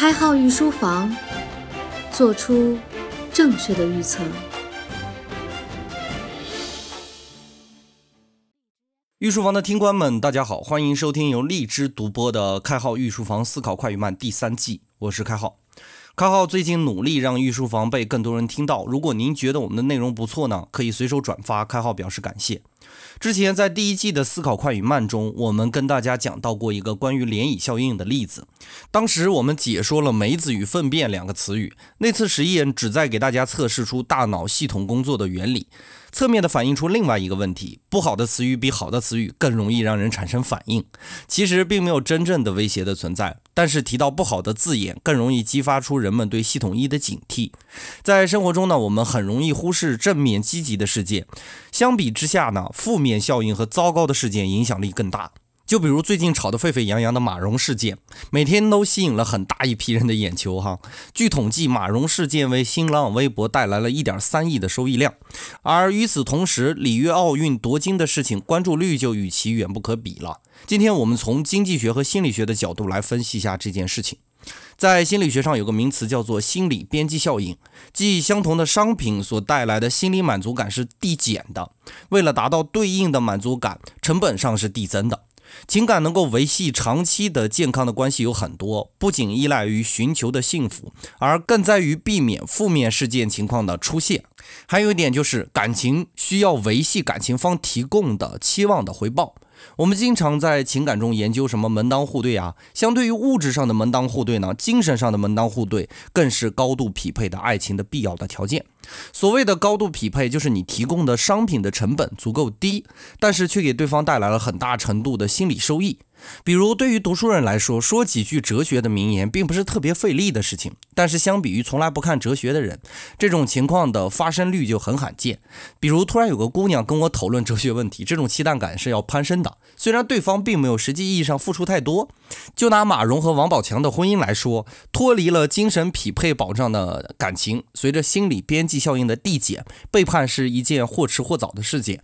开号御书房，做出正确的预测。御书房的听官们，大家好，欢迎收听由荔枝独播的《开号御书房思考快与慢》第三季，我是开号。开号最近努力让御书房被更多人听到，如果您觉得我们的内容不错呢，可以随手转发，开号表示感谢。之前在第一季的思考快与慢中，我们跟大家讲到过一个关于涟漪效应的例子。当时我们解说了梅子与粪便两个词语。那次实验旨在给大家测试出大脑系统工作的原理。侧面的反映出另外一个问题：不好的词语比好的词语更容易让人产生反应。其实并没有真正的威胁的存在，但是提到不好的字眼，更容易激发出人们对系统一的警惕。在生活中呢，我们很容易忽视正面积极的事件，相比之下呢，负面效应和糟糕的事件影响力更大。就比如最近炒得沸沸扬扬的马蓉事件，每天都吸引了很大一批人的眼球哈。据统计，马蓉事件为新浪微博带来了一点三亿的收益量，而与此同时，里约奥运夺金的事情关注率就与其远不可比了。今天我们从经济学和心理学的角度来分析一下这件事情。在心理学上有个名词叫做心理边际效应，即相同的商品所带来的心理满足感是递减的，为了达到对应的满足感，成本上是递增的。情感能够维系长期的健康的关系有很多，不仅依赖于寻求的幸福，而更在于避免负面事件情况的出现。还有一点就是，感情需要维系感情方提供的期望的回报。我们经常在情感中研究什么门当户对啊，相对于物质上的门当户对呢，精神上的门当户对更是高度匹配的爱情的必要的条件。所谓的高度匹配，就是你提供的商品的成本足够低，但是却给对方带来了很大程度的心理收益。比如，对于读书人来说，说几句哲学的名言并不是特别费力的事情。但是，相比于从来不看哲学的人，这种情况的发生率就很罕见。比如，突然有个姑娘跟我讨论哲学问题，这种期待感是要攀升的。虽然对方并没有实际意义上付出太多。就拿马蓉和王宝强的婚姻来说，脱离了精神匹配保障的感情，随着心理边际效应的递减，背叛是一件或迟或早的事件。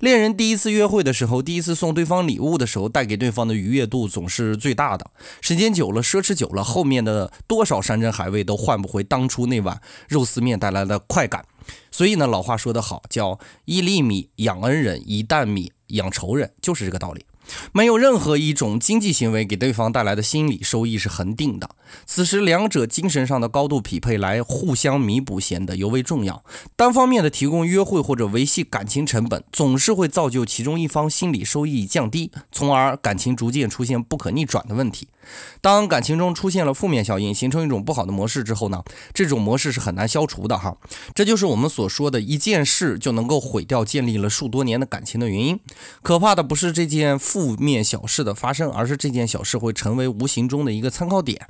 恋人第一次约会的时候，第一次送对方礼物的时候，带给对方的愉悦度总是最大的。时间久了，奢侈久了，后面的多少山珍海味都换不回当初那碗肉丝面带来的快感。所以呢，老话说得好，叫一粒米养恩人，一担米养仇人，就是这个道理。没有任何一种经济行为给对方带来的心理收益是恒定的，此时两者精神上的高度匹配来互相弥补显得尤为重要。单方面的提供约会或者维系感情成本，总是会造就其中一方心理收益降低，从而感情逐渐出现不可逆转的问题。当感情中出现了负面效应，形成一种不好的模式之后呢，这种模式是很难消除的哈。这就是我们所说的一件事就能够毁掉建立了数多年的感情的原因。可怕的不是这件负面小事的发生，而是这件小事会成为无形中的一个参考点。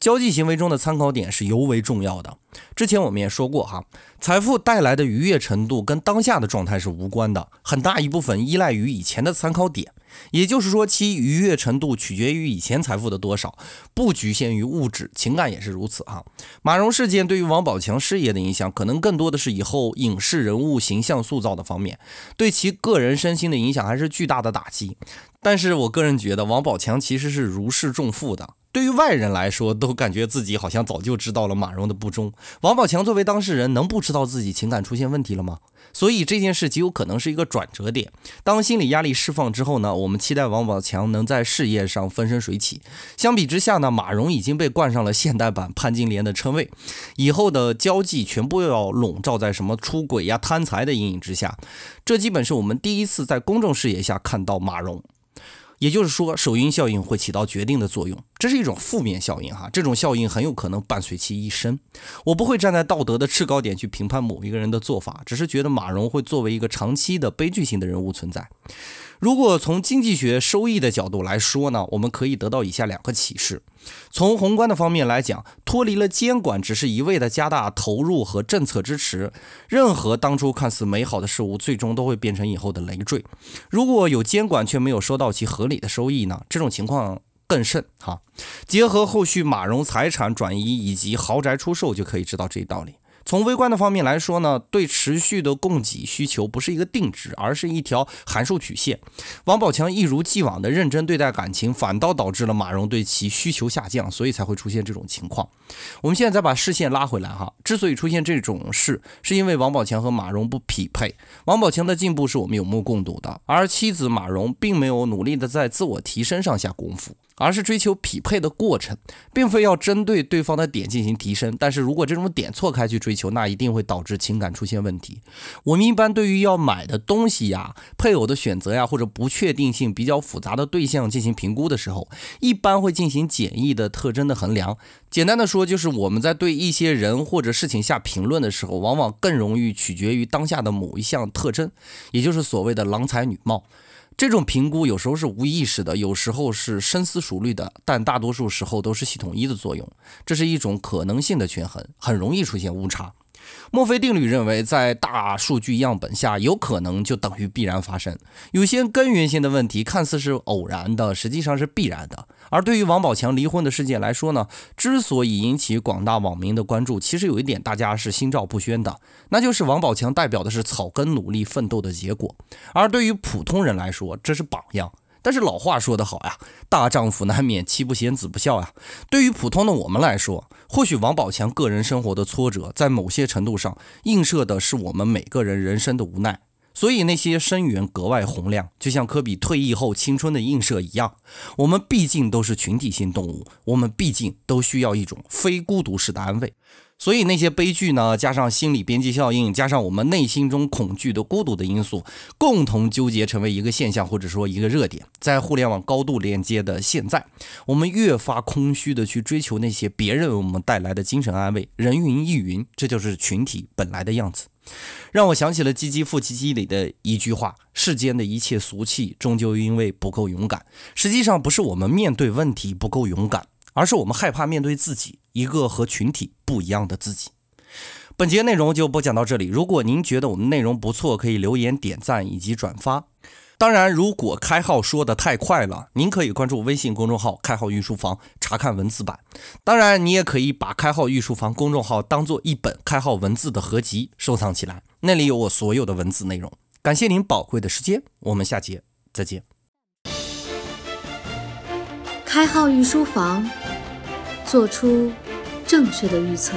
交际行为中的参考点是尤为重要的。之前我们也说过哈，财富带来的愉悦程度跟当下的状态是无关的，很大一部分依赖于以前的参考点。也就是说，其愉悦程度取决于以前财富的多少，不局限于物质，情感也是如此哈。马蓉事件对于王宝强事业的影响，可能更多的是以后影视人物形象塑造的方面，对其个人身心的影响还是巨大的打击。但是我个人觉得，王宝强其实是如释重负的。对于外人来说，都感觉自己好像早就知道了马蓉的不忠。王宝强作为当事人，能不知道自己情感出现问题了吗？所以这件事极有可能是一个转折点。当心理压力释放之后呢，我们期待王宝强能在事业上风生水起。相比之下呢，马蓉已经被冠上了现代版潘金莲的称谓，以后的交际全部要笼罩在什么出轨呀、贪财的阴影之下。这基本是我们第一次在公众视野下看到马蓉。也就是说，首因效应会起到决定的作用，这是一种负面效应哈。这种效应很有可能伴随其一生。我不会站在道德的制高点去评判某一个人的做法，只是觉得马蓉会作为一个长期的悲剧性的人物存在。如果从经济学收益的角度来说呢，我们可以得到以下两个启示：从宏观的方面来讲，脱离了监管，只是一味的加大投入和政策支持，任何当初看似美好的事物，最终都会变成以后的累赘。如果有监管却没有收到其合理的收益呢？这种情况更甚哈。结合后续马蓉财产转移以及豪宅出售，就可以知道这一道理。从微观的方面来说呢，对持续的供给需求不是一个定值，而是一条函数曲线。王宝强一如既往的认真对待感情，反倒导致了马蓉对其需求下降，所以才会出现这种情况。我们现在再把视线拉回来哈，之所以出现这种事，是因为王宝强和马蓉不匹配。王宝强的进步是我们有目共睹的，而妻子马蓉并没有努力的在自我提升上下功夫。而是追求匹配的过程，并非要针对对方的点进行提升。但是如果这种点错开去追求，那一定会导致情感出现问题。我们一般对于要买的东西呀、配偶的选择呀，或者不确定性比较复杂的对象进行评估的时候，一般会进行简易的特征的衡量。简单的说，就是我们在对一些人或者事情下评论的时候，往往更容易取决于当下的某一项特征，也就是所谓的郎才女貌。这种评估有时候是无意识的，有时候是深思熟虑的，但大多数时候都是系统一的作用。这是一种可能性的权衡，很容易出现误差。墨菲定律认为，在大数据样本下，有可能就等于必然发生。有些根源性的问题看似是偶然的，实际上是必然的。而对于王宝强离婚的事件来说呢，之所以引起广大网民的关注，其实有一点大家是心照不宣的，那就是王宝强代表的是草根努力奋斗的结果，而对于普通人来说，这是榜样。但是老话说得好呀，大丈夫难免妻不贤子不孝呀。对于普通的我们来说，或许王宝强个人生活的挫折，在某些程度上映射的是我们每个人人生的无奈。所以那些声源格外洪亮，就像科比退役后青春的映射一样。我们毕竟都是群体性动物，我们毕竟都需要一种非孤独式的安慰。所以那些悲剧呢，加上心理边际效应，加上我们内心中恐惧的孤独的因素，共同纠结成为一个现象，或者说一个热点。在互联网高度连接的现在，我们越发空虚的去追求那些别人为我们带来的精神安慰。人云亦云，这就是群体本来的样子。让我想起了《唧唧复唧唧》里的一句话：“世间的一切俗气，终究因为不够勇敢。”实际上不是我们面对问题不够勇敢。而是我们害怕面对自己一个和群体不一样的自己。本节内容就播讲到这里。如果您觉得我们内容不错，可以留言点赞以及转发。当然，如果开号说的太快了，您可以关注微信公众号“开号御书房”查看文字版。当然，你也可以把“开号御书房”公众号当做一本开号文字的合集收藏起来，那里有我所有的文字内容。感谢您宝贵的时间，我们下节再见。开号御书房。做出正确的预测。